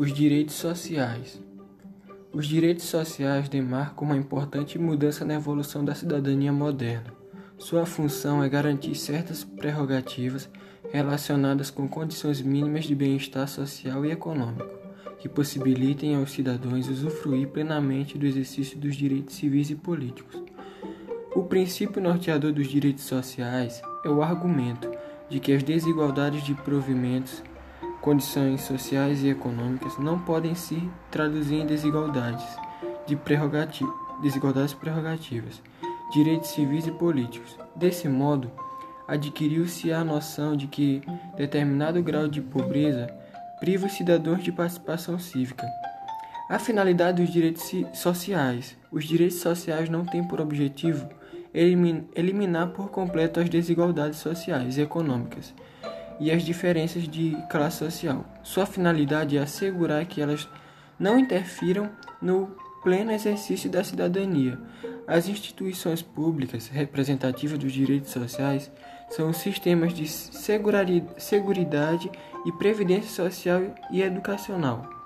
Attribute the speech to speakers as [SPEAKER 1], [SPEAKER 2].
[SPEAKER 1] Os direitos sociais. Os direitos sociais demarcam uma importante mudança na evolução da cidadania moderna. Sua função é garantir certas prerrogativas relacionadas com condições mínimas de bem-estar social e econômico, que possibilitem aos cidadãos usufruir plenamente do exercício dos direitos civis e políticos. O princípio norteador dos direitos sociais é o argumento de que as desigualdades de provimentos condições sociais e econômicas não podem se traduzir em desigualdades de prerrogati desigualdades prerrogativas, direitos civis e políticos. Desse modo, adquiriu-se a noção de que determinado grau de pobreza priva os cidadãos de participação cívica. A finalidade dos direitos sociais. Os direitos sociais não têm por objetivo eliminar por completo as desigualdades sociais e econômicas e as diferenças de classe social. Sua finalidade é assegurar que elas não interfiram no pleno exercício da cidadania. As instituições públicas representativas dos direitos sociais são os sistemas de seguridade e previdência social e educacional.